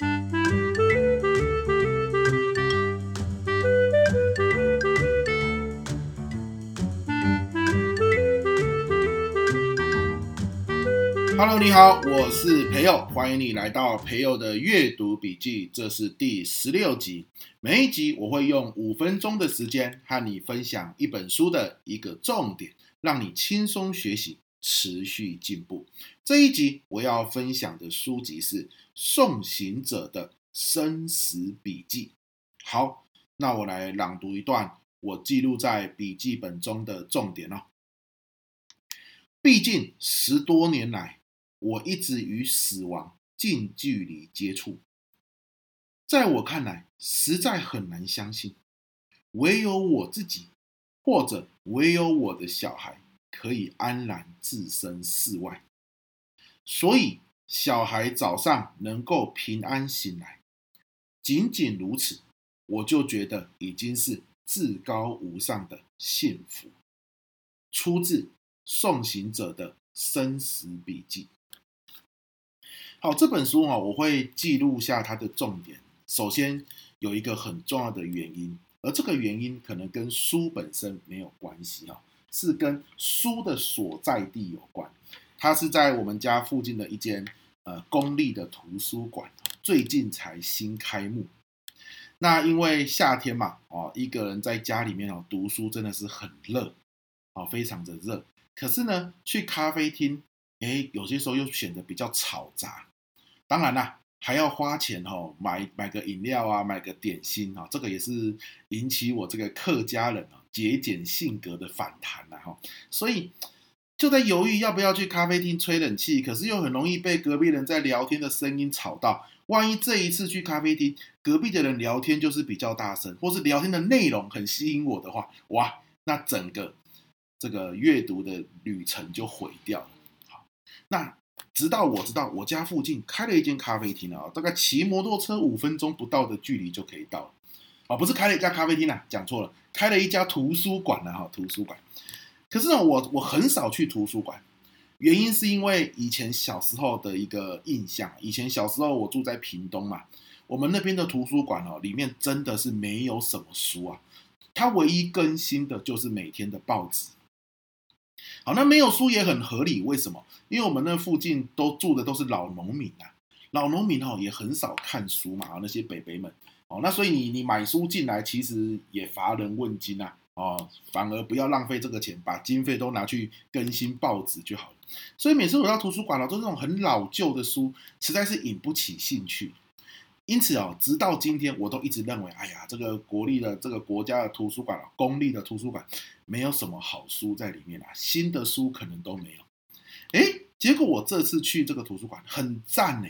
Hello，你好，我是培佑，欢迎你来到培佑的阅读笔记，这是第十六集。每一集我会用五分钟的时间和你分享一本书的一个重点，让你轻松学习，持续进步。这一集我要分享的书籍是《送行者的生死笔记》。好，那我来朗读一段我记录在笔记本中的重点哦。毕竟十多年来。我一直与死亡近距离接触，在我看来，实在很难相信，唯有我自己，或者唯有我的小孩可以安然置身事外。所以，小孩早上能够平安醒来，仅仅如此，我就觉得已经是至高无上的幸福。出自《送行者的生死笔记》。好，这本书啊，我会记录下它的重点。首先有一个很重要的原因，而这个原因可能跟书本身没有关系哈，是跟书的所在地有关。它是在我们家附近的一间呃公立的图书馆，最近才新开幕。那因为夏天嘛，哦，一个人在家里面哦读书真的是很热，哦，非常的热。可是呢，去咖啡厅，诶，有些时候又显得比较嘈杂。当然啦，还要花钱哦，买买个饮料啊，买个点心啊，这个也是引起我这个客家人啊节俭性格的反弹了哈。所以就在犹豫要不要去咖啡厅吹冷气，可是又很容易被隔壁人在聊天的声音吵到。万一这一次去咖啡厅，隔壁的人聊天就是比较大声，或是聊天的内容很吸引我的话，哇，那整个这个阅读的旅程就毁掉了。好，那。直到我知道我家附近开了一间咖啡厅啊，大概骑摩托车五分钟不到的距离就可以到了。啊，不是开了一家咖啡厅啊，讲错了，开了一家图书馆了哈，图书馆。可是，我我很少去图书馆，原因是因为以前小时候的一个印象。以前小时候我住在屏东嘛，我们那边的图书馆哦，里面真的是没有什么书啊，它唯一更新的就是每天的报纸。好，那没有书也很合理，为什么？因为我们那附近都住的都是老农民啊，老农民哦也很少看书嘛，那些北北们哦，那所以你你买书进来，其实也乏人问津呐，哦，反而不要浪费这个钱，把经费都拿去更新报纸就好了。所以每次我到图书馆了，都是那种很老旧的书，实在是引不起兴趣。因此哦，直到今天，我都一直认为，哎呀，这个国立的这个国家的图书馆，公立的图书馆，没有什么好书在里面啊，新的书可能都没有。哎，结果我这次去这个图书馆，很赞呢。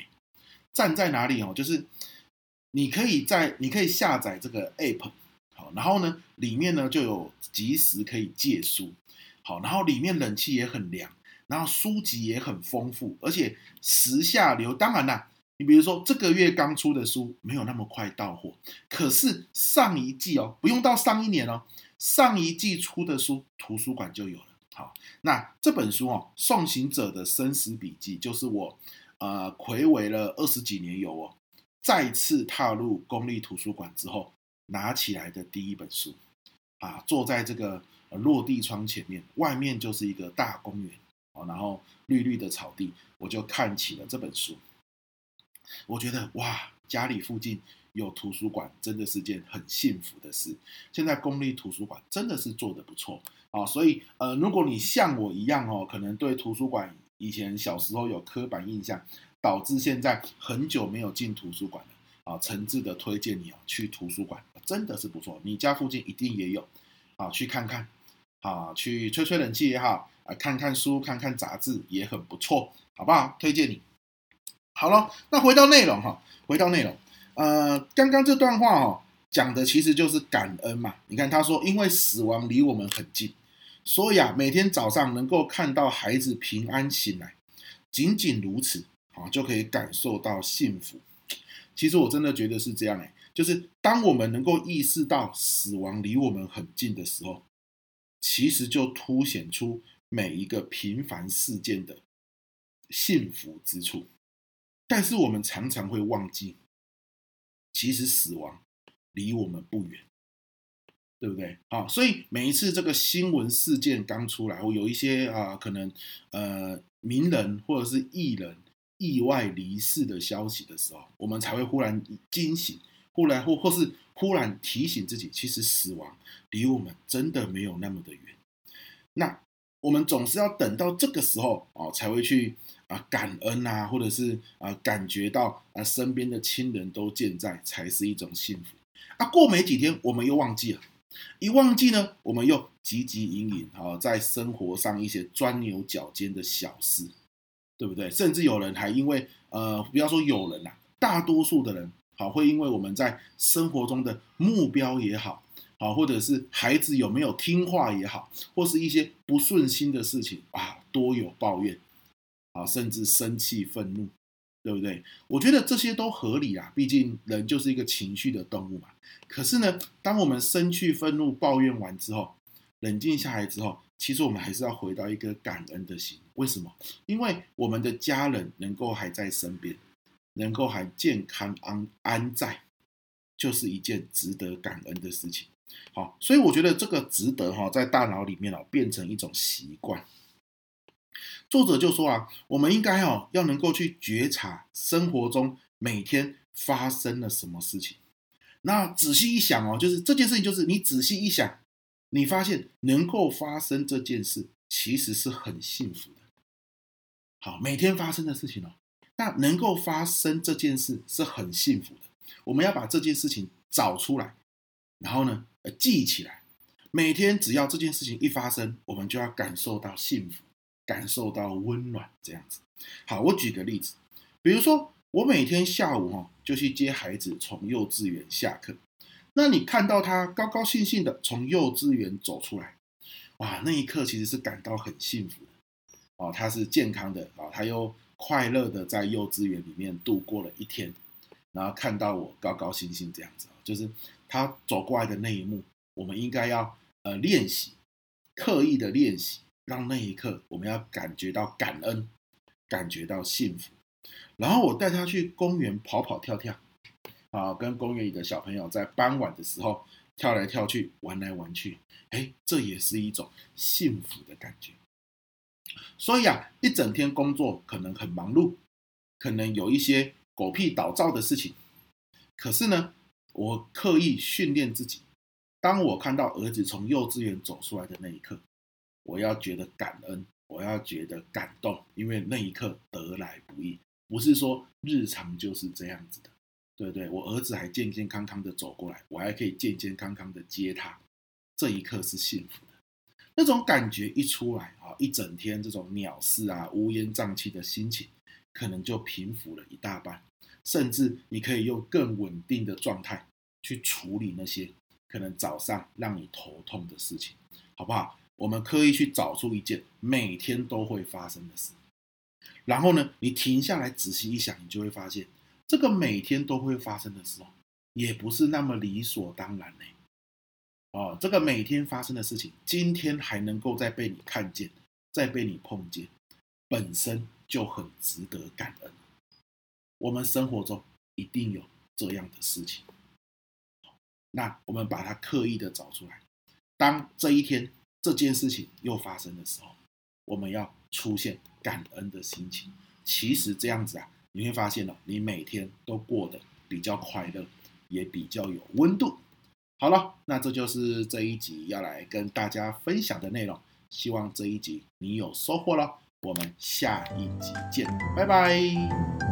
赞在哪里哦？就是你可以在，你可以下载这个 app，然后呢，里面呢就有即时可以借书，好，然后里面冷气也很凉，然后书籍也很丰富，而且时下流，当然啦。你比如说，这个月刚出的书没有那么快到货，可是上一季哦，不用到上一年哦，上一季出的书图书馆就有了。好，那这本书哦，《送行者的生死笔记》就是我呃睽违了二十几年有哦，再次踏入公立图书馆之后拿起来的第一本书啊，坐在这个落地窗前面，外面就是一个大公园哦，然后绿绿的草地，我就看起了这本书。我觉得哇，家里附近有图书馆真的是件很幸福的事。现在公立图书馆真的是做得不错啊，所以呃，如果你像我一样哦，可能对图书馆以前小时候有刻板印象，导致现在很久没有进图书馆了啊，诚挚的推荐你哦去图书馆，真的是不错。你家附近一定也有啊，去看看啊，去吹吹冷气也好啊，看看书、看看杂志也很不错，好不好？推荐你。好了，那回到内容哈，回到内容，呃，刚刚这段话哦，讲的其实就是感恩嘛。你看他说，因为死亡离我们很近，所以啊，每天早上能够看到孩子平安醒来，仅仅如此，啊，就可以感受到幸福。其实我真的觉得是这样哎，就是当我们能够意识到死亡离我们很近的时候，其实就凸显出每一个平凡事件的幸福之处。但是我们常常会忘记，其实死亡离我们不远，对不对？好，所以每一次这个新闻事件刚出来，或有一些啊，可能呃名人或者是艺人意外离世的消息的时候，我们才会忽然惊醒，忽然或或是忽然提醒自己，其实死亡离我们真的没有那么的远。那我们总是要等到这个时候哦，才会去啊感恩啊，或者是啊感觉到啊身边的亲人都健在，才是一种幸福。啊，过没几天我们又忘记了。一忘记呢，我们又汲汲营营啊，在生活上一些钻牛角尖的小事，对不对？甚至有人还因为呃，不要说有人呐、啊，大多数的人好，会因为我们在生活中的目标也好，好，或者是孩子有没有听话也好，或是一些不顺心的事情啊，多有抱怨啊，甚至生气愤怒。对不对？我觉得这些都合理啊，毕竟人就是一个情绪的动物嘛。可是呢，当我们生气、愤怒、抱怨完之后，冷静下来之后，其实我们还是要回到一个感恩的心。为什么？因为我们的家人能够还在身边，能够还健康安安在，就是一件值得感恩的事情。好，所以我觉得这个值得哈，在大脑里面哦，变成一种习惯。作者就说啊，我们应该哦要能够去觉察生活中每天发生了什么事情。那仔细一想哦，就是这件事情，就是你仔细一想，你发现能够发生这件事，其实是很幸福的。好，每天发生的事情哦，那能够发生这件事是很幸福的。我们要把这件事情找出来，然后呢，记起来。每天只要这件事情一发生，我们就要感受到幸福。感受到温暖，这样子。好，我举个例子，比如说我每天下午哈就去接孩子从幼稚园下课，那你看到他高高兴兴的从幼稚园走出来，哇，那一刻其实是感到很幸福的哦，他是健康的啊，他又快乐的在幼稚园里面度过了一天，然后看到我高高兴兴这样子，就是他走过来的那一幕，我们应该要呃练习，刻意的练习。让那一刻，我们要感觉到感恩，感觉到幸福。然后我带他去公园跑跑跳跳，啊，跟公园里的小朋友在傍晚的时候跳来跳去，玩来玩去。哎，这也是一种幸福的感觉。所以啊，一整天工作可能很忙碌，可能有一些狗屁倒灶的事情。可是呢，我刻意训练自己，当我看到儿子从幼稚园走出来的那一刻。我要觉得感恩，我要觉得感动，因为那一刻得来不易，不是说日常就是这样子的，对对？我儿子还健健康康的走过来，我还可以健健康康的接他，这一刻是幸福的。那种感觉一出来啊，一整天这种鸟事啊、乌烟瘴气的心情，可能就平复了一大半，甚至你可以用更稳定的状态去处理那些可能早上让你头痛的事情，好不好？我们刻意去找出一件每天都会发生的事，然后呢，你停下来仔细一想，你就会发现，这个每天都会发生的事哦，也不是那么理所当然呢。哦，这个每天发生的事情，今天还能够再被你看见，再被你碰见，本身就很值得感恩。我们生活中一定有这样的事情，那我们把它刻意的找出来，当这一天。这件事情又发生的时候，我们要出现感恩的心情。其实这样子啊，你会发现哦，你每天都过得比较快乐，也比较有温度。好了，那这就是这一集要来跟大家分享的内容。希望这一集你有收获了。我们下一集见，拜拜。